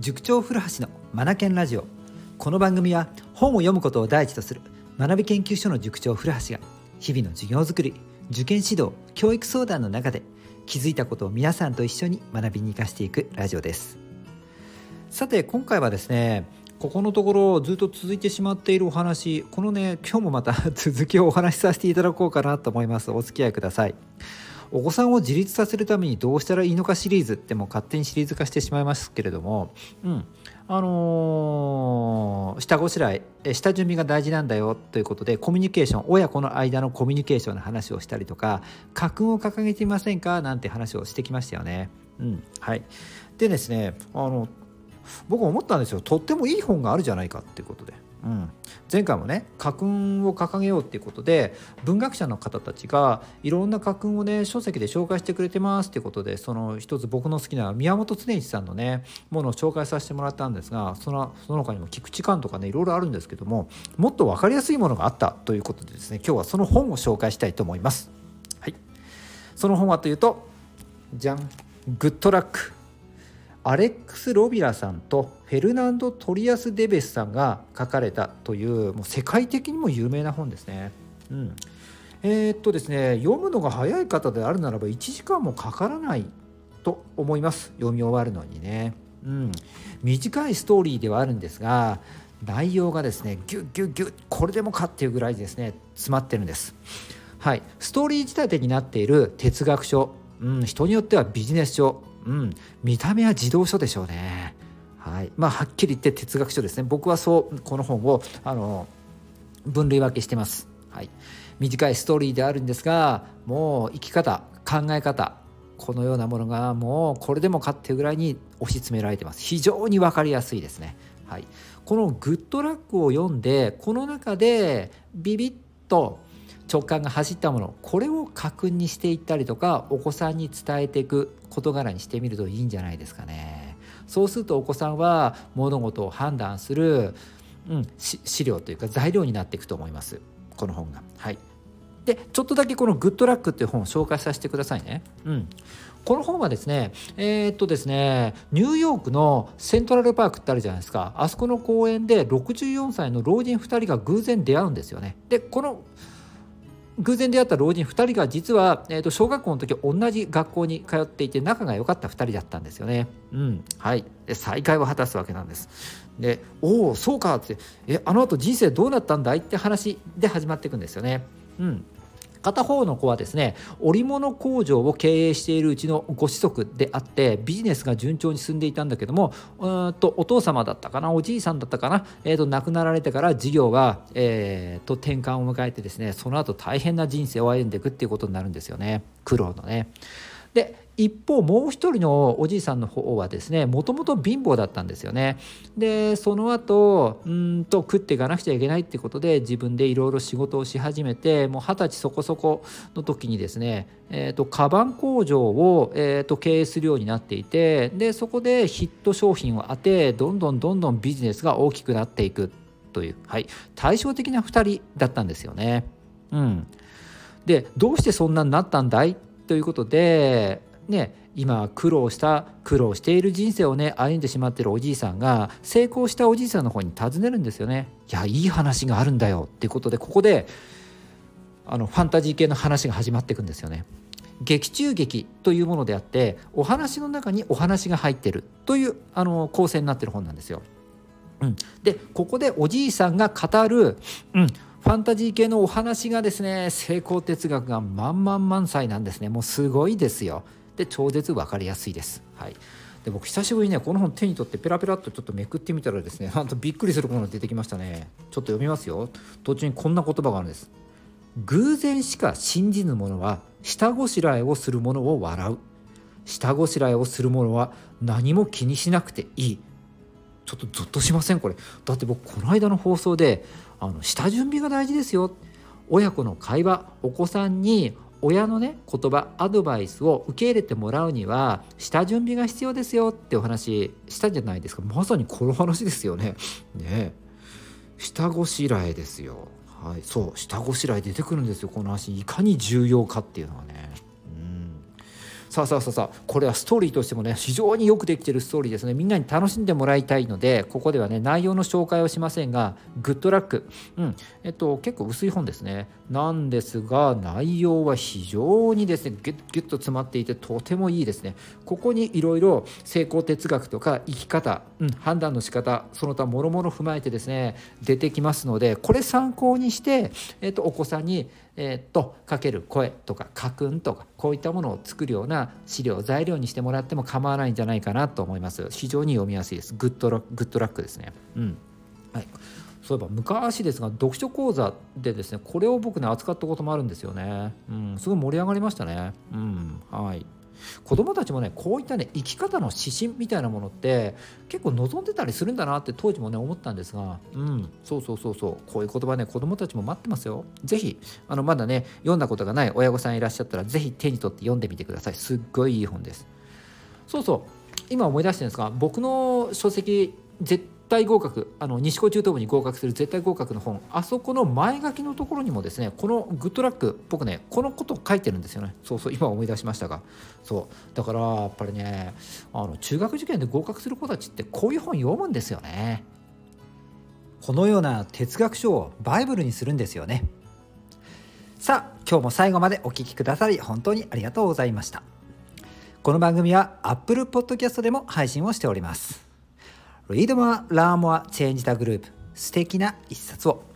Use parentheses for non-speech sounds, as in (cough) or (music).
塾長古橋のマナケンラジオ。この番組は本を読むことを第一とする学び研究所の塾長古橋が日々の授業づくり受験指導教育相談の中で気づいたことを皆さんと一緒に学びに生かしていくラジオです。さて今回はですねここのところずっと続いてしまっているお話このね今日もまた続きをお話しさせていただこうかなと思います。お付き合いください。お子さんを自立させるためにどうしたらいいのかシリーズってもう勝手にシリーズ化してしまいますけれども、うんあのー、下ごしらえ下準備が大事なんだよということでコミュニケーション親子の間のコミュニケーションの話をしたりとか家訓を掲げていませんかなんて話をしてきましたよね。うん、はいでですねあの僕思ったんですよとってもいい本があるじゃないかっていうことで。うん、前回もね家訓を掲げようっていうことで文学者の方たちがいろんな家訓をね書籍で紹介してくれてますっていうことでその一つ僕の好きな宮本恒一さんのねものを紹介させてもらったんですがそのその他にも菊池寛とかねいろいろあるんですけどももっと分かりやすいものがあったということでですね今日はその本を紹介したいと思います。はい、その本はというとじゃんグッドラック。アレックス・ロビラさんとフェルナンド・トリアス・デベスさんが書かれたというもう世界的にも有名な本ですね。うん、えー、っとですね読むのが早い方であるならば1時間もかからないと思います。読み終わるのにね。うん、短いストーリーではあるんですが内容がですねギュッギュッギュッこれでもかっていうぐらいですね詰まってるんです。はい、ストーリー仕立てになっている哲学書、うん、人によってはビジネス書。うん、見た目は児童書でしょうね。はい、まあはっきり言って哲学書ですね。僕はそうこの本をあの分類分けしてます。はい、短いストーリーであるんですが、もう生き方、考え方、このようなものがもうこれでもかっていうぐらいに押し詰められてます。非常に分かりやすいですね。はい、このグッドラックを読んでこの中でビビッと直感が走ったものこれを確認していったりとかお子さんに伝えていく事柄にしてみるといいんじゃないですかね。そうするとお子さんは物事を判断する、うん、資料というか材料になっていくと思いますこの本が。はいでちょっとだけこの「グッドラック」っていう本を紹介させてくださいね。うん、この本はですねえー、っとですねニューヨークのセントラルパークってあるじゃないですかあそこの公園で64歳の老人2人が偶然出会うんですよね。でこの偶然出会った老人2人が実は、えー、と小学校の時同じ学校に通っていて仲が良かった2人だったんですよね。うん、はいで再会を果たすわけなんです。で「おおそうか」って「えあのあと人生どうなったんだい?」って話で始まっていくんですよね。うん、片方の子はですね織物工場を経営しているうちのご子息であってビジネスが順調に進んでいたんだけどもうんとお父様だったかなおじいさんだったかな、えーと、亡くなられてから事業が、えーと、転換を迎えてですねその後大変な人生を歩んでいくっていうことになるんですよね苦労のね。で一方もう一人のおじいさんの方はですねもともと貧乏だったんですよね。でその後うんと食っていかなくちゃいけないってことで自分でいろいろ仕事をし始めてもう二十歳そこそこの時にですね、えーと、カバン工場を、えーと、経営するようになっていてでそこでヒット商品を当てどんどんどんどんビジネスが大きくなっていくという、はい、対照的な2人だったんですよね。うん、でどうしてそんなになったんだい？ということでね今苦労した苦労している人生をね歩んでしまってるおじいさんが成功したおじいさんの方に尋ねるんですよね。いやいい話があるんだよっていうことでここであのファンタジー系の話が始まっていくんですよね。劇中劇というものであってお話の中にお話が入ってるというあの構成になってる本なんですよ。うん、でここでおじいさんが語る、うん、ファンタジー系のお話がですね成功哲学が満々満載なんですね。もうすごいですよ。で超絶分かりやすいです。はい。で僕久しぶりにねこの本手に取ってペラペラっとちょっとめくってみたらですね (laughs) なんとびっくりするものが出てきましたね。ちょっと読みますよ。途中にこんな言葉があるんです。偶然しか信じぬ者は下ごしらえをする者を笑う。下ごしらえをする者は何も気にしなくていい。ちょっとゾッとしません？これ。だって僕この間の放送であの下準備が大事ですよ。親子の会話お子さんに親のね言葉アドバイスを受け入れてもらうには下準備が必要ですよってお話したじゃないですか。まさにこの話ですよね。ね下ごしらえですよ。はい、そう下ごしらえ出てくるんですよ。この話いかに重要かっていうのはね。さあさあさあさあこれはストーリーとしてもね非常によくできてるストーリーですね。みんなに楽しんでもらいたいのでここではね内容の紹介をしませんがグッドラック。うん。えっと結構薄い本ですね。なんですが内容は非常にですねギュッギュッと詰まっていてとてもいいですね。ここにいろいろ成功哲学とか生き方、うん、判断の仕方その他もろもろ踏まえてですね出てきますのでこれ参考にして、えっと、お子さんにえー、っとかける声とか家訓とかこういったものを作るような資料材料にしてもらっても構わないんじゃないかなと思います。非常に読みやすいです。グッドラグッドラックですね。うん。はい。そういえば昔ですが読書講座でですねこれを僕ね扱ったこともあるんですよね。うん。すごい盛り上がりましたね。うん。はい。子供たちもねこういったね生き方の指針みたいなものって結構望んでたりするんだなって当時もね思ったんですがうんそうそうそうそうこういう言葉ね子供たちも待ってますよ。是非あのまだね読んだことがない親御さんいらっしゃったら是非手に取って読んでみてください。すっごいいい本です。そうそう今思い出してるんですが僕の書籍絶対合格あの西高中等部に合格する絶対合格の本。あそこの前書きのところにもですねこのグッドラック僕ねこのことを書いてるんですよね。そうそう今思い出しましたが。そう。だからやっぱりねあの中学受験で合格する子たちってこういう本読むんですよね。このような哲学書をバイブルにするんですよね。さあ今日も最後までお聴きくださり本当にありがとうございました。この番組は Apple Podcast でも配信をしております。Read More, Learn More, Change the Group 素敵な一冊を